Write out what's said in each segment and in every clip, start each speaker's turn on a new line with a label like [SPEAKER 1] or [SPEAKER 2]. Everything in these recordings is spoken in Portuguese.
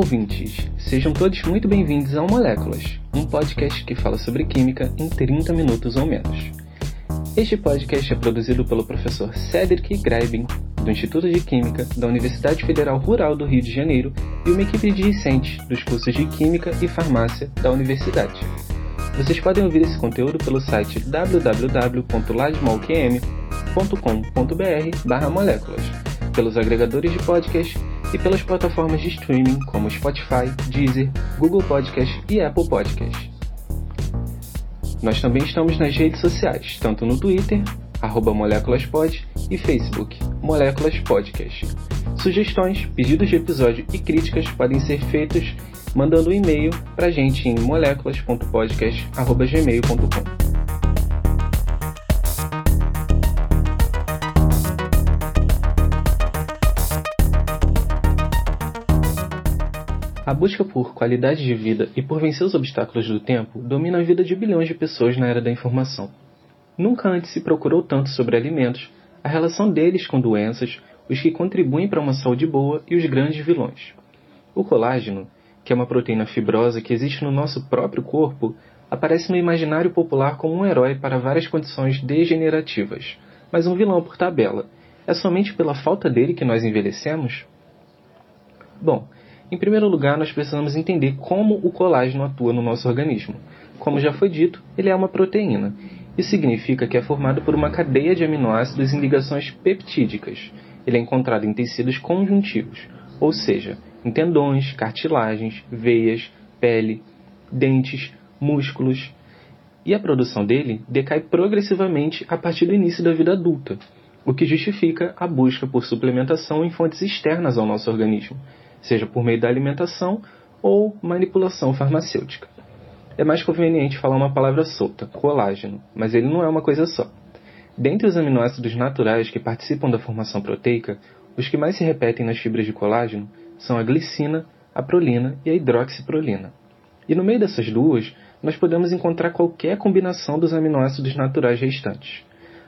[SPEAKER 1] ouvintes! Sejam todos muito bem-vindos ao Moléculas, um podcast que fala sobre química em 30 minutos ou menos. Este podcast é produzido pelo professor Cedric Greibin, do Instituto de Química da Universidade Federal Rural do Rio de Janeiro, e uma equipe de discentes dos cursos de Química e Farmácia da universidade. Vocês podem ouvir esse conteúdo pelo site www.lasmolqm.com.br/moléculas, pelos agregadores de podcast e pelas plataformas de streaming como Spotify, Deezer, Google Podcast e Apple Podcast. Nós também estamos nas redes sociais, tanto no Twitter, arroba moléculaspod, e Facebook, Moléculas Podcast. Sugestões, pedidos de episódio e críticas podem ser feitos mandando um e-mail para a gente em moléculas.podcast.gmail.com. A busca por qualidade de vida e por vencer os obstáculos do tempo domina a vida de bilhões de pessoas na era da informação. Nunca antes se procurou tanto sobre alimentos, a relação deles com doenças, os que contribuem para uma saúde boa e os grandes vilões. O colágeno, que é uma proteína fibrosa que existe no nosso próprio corpo, aparece no imaginário popular como um herói para várias condições degenerativas, mas um vilão por tabela. É somente pela falta dele que nós envelhecemos? Bom, em primeiro lugar, nós precisamos entender como o colágeno atua no nosso organismo. Como já foi dito, ele é uma proteína. Isso significa que é formado por uma cadeia de aminoácidos em ligações peptídicas. Ele é encontrado em tecidos conjuntivos, ou seja, em tendões, cartilagens, veias, pele, dentes, músculos. E a produção dele decai progressivamente a partir do início da vida adulta, o que justifica a busca por suplementação em fontes externas ao nosso organismo, seja por meio da alimentação ou manipulação farmacêutica. É mais conveniente falar uma palavra solta, colágeno, mas ele não é uma coisa só. Dentre os aminoácidos naturais que participam da formação proteica, os que mais se repetem nas fibras de colágeno são a glicina, a prolina e a hidroxiprolina. E no meio dessas duas, nós podemos encontrar qualquer combinação dos aminoácidos naturais restantes.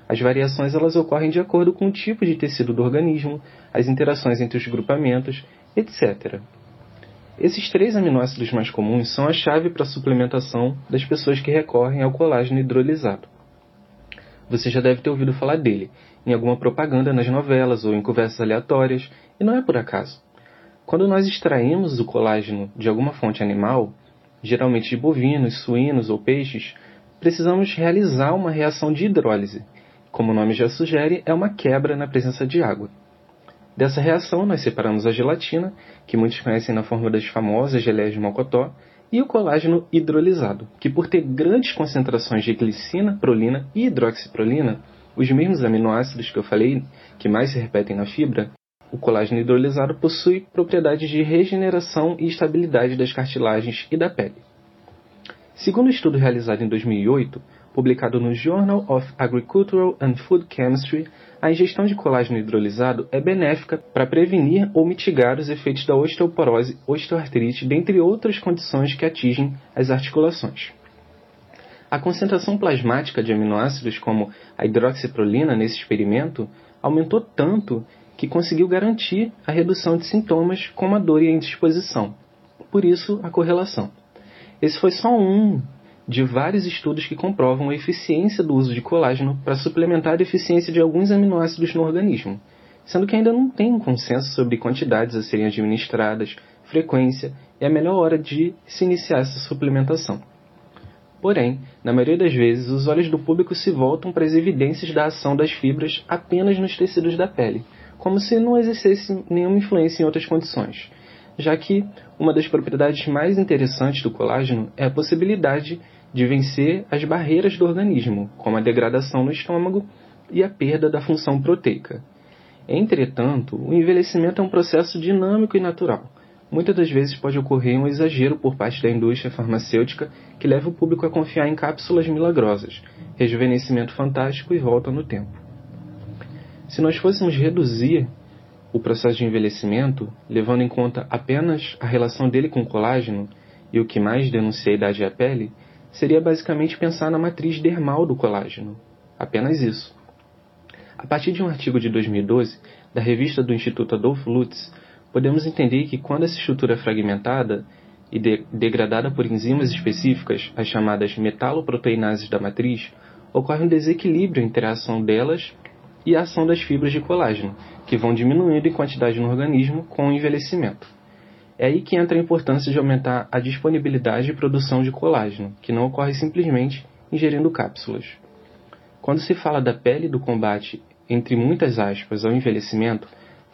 [SPEAKER 1] As variações elas ocorrem de acordo com o tipo de tecido do organismo, as interações entre os grupamentos etc. Esses três aminoácidos mais comuns são a chave para a suplementação das pessoas que recorrem ao colágeno hidrolisado. Você já deve ter ouvido falar dele em alguma propaganda nas novelas ou em conversas aleatórias, e não é por acaso. Quando nós extraímos o colágeno de alguma fonte animal, geralmente de bovinos, suínos ou peixes, precisamos realizar uma reação de hidrólise. Como o nome já sugere, é uma quebra na presença de água. Dessa reação, nós separamos a gelatina, que muitos conhecem na forma das famosas geleias de mocotó, e o colágeno hidrolisado, que por ter grandes concentrações de glicina, prolina e hidroxiprolina, os mesmos aminoácidos que eu falei, que mais se repetem na fibra, o colágeno hidrolisado possui propriedades de regeneração e estabilidade das cartilagens e da pele. Segundo um estudo realizado em 2008, publicado no Journal of Agricultural and Food Chemistry, a ingestão de colágeno hidrolisado é benéfica para prevenir ou mitigar os efeitos da osteoporose, osteoartrite, dentre outras condições que atingem as articulações. A concentração plasmática de aminoácidos como a hidroxiprolina nesse experimento aumentou tanto que conseguiu garantir a redução de sintomas como a dor e a indisposição. Por isso, a correlação. Esse foi só um de vários estudos que comprovam a eficiência do uso de colágeno para suplementar a deficiência de alguns aminoácidos no organismo, sendo que ainda não tem um consenso sobre quantidades a serem administradas, frequência e a melhor hora de se iniciar essa suplementação. Porém, na maioria das vezes, os olhos do público se voltam para as evidências da ação das fibras apenas nos tecidos da pele, como se não existisse nenhuma influência em outras condições, já que uma das propriedades mais interessantes do colágeno é a possibilidade de vencer as barreiras do organismo, como a degradação no estômago e a perda da função proteica. Entretanto, o envelhecimento é um processo dinâmico e natural. Muitas das vezes pode ocorrer um exagero por parte da indústria farmacêutica que leva o público a confiar em cápsulas milagrosas, rejuvenescimento fantástico e volta no tempo. Se nós fôssemos reduzir o processo de envelhecimento, levando em conta apenas a relação dele com o colágeno e o que mais denuncia a idade é a pele, seria basicamente pensar na matriz dermal do colágeno. Apenas isso. A partir de um artigo de 2012 da revista do Instituto Adolf Lutz, podemos entender que quando essa estrutura é fragmentada e de degradada por enzimas específicas, as chamadas metaloproteinases da matriz, ocorre um desequilíbrio entre a ação delas e a ação das fibras de colágeno, que vão diminuindo em quantidade no organismo com o envelhecimento. É aí que entra a importância de aumentar a disponibilidade e produção de colágeno, que não ocorre simplesmente ingerindo cápsulas. Quando se fala da pele do combate, entre muitas aspas, ao envelhecimento,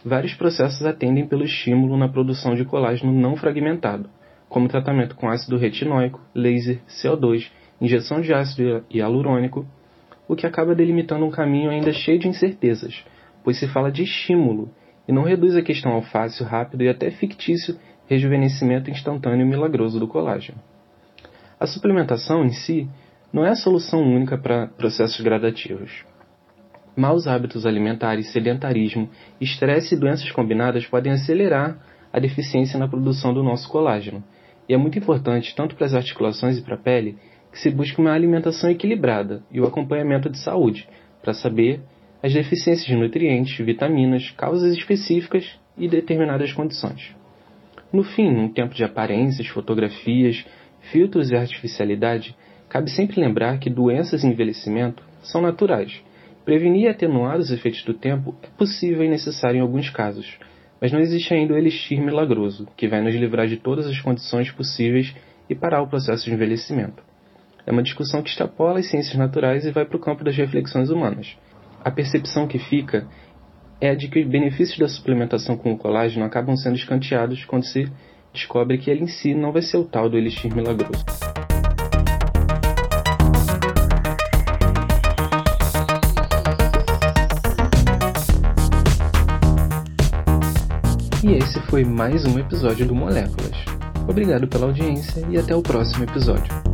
[SPEAKER 1] vários processos atendem pelo estímulo na produção de colágeno não fragmentado, como tratamento com ácido retinóico, laser, CO2, injeção de ácido hialurônico, o que acaba delimitando um caminho ainda cheio de incertezas, pois se fala de estímulo e não reduz a questão ao fácil, rápido e até fictício rejuvenescimento instantâneo e milagroso do colágeno. A suplementação em si não é a solução única para processos gradativos. Maus hábitos alimentares, sedentarismo, estresse e doenças combinadas podem acelerar a deficiência na produção do nosso colágeno. E é muito importante, tanto para as articulações e para a pele, que se busque uma alimentação equilibrada e o acompanhamento de saúde, para saber as deficiências de nutrientes, vitaminas, causas específicas e determinadas condições. No fim, num tempo de aparências, fotografias, filtros e artificialidade, cabe sempre lembrar que doenças e envelhecimento são naturais. Prevenir e atenuar os efeitos do tempo é possível e necessário em alguns casos, mas não existe ainda o elixir milagroso, que vai nos livrar de todas as condições possíveis e parar o processo de envelhecimento. É uma discussão que extrapola as ciências naturais e vai para o campo das reflexões humanas. A percepção que fica é a de que os benefícios da suplementação com o colágeno acabam sendo escanteados quando se descobre que ele em si não vai ser o tal do elixir milagroso. E esse foi mais um episódio do Moléculas. Obrigado pela audiência e até o próximo episódio.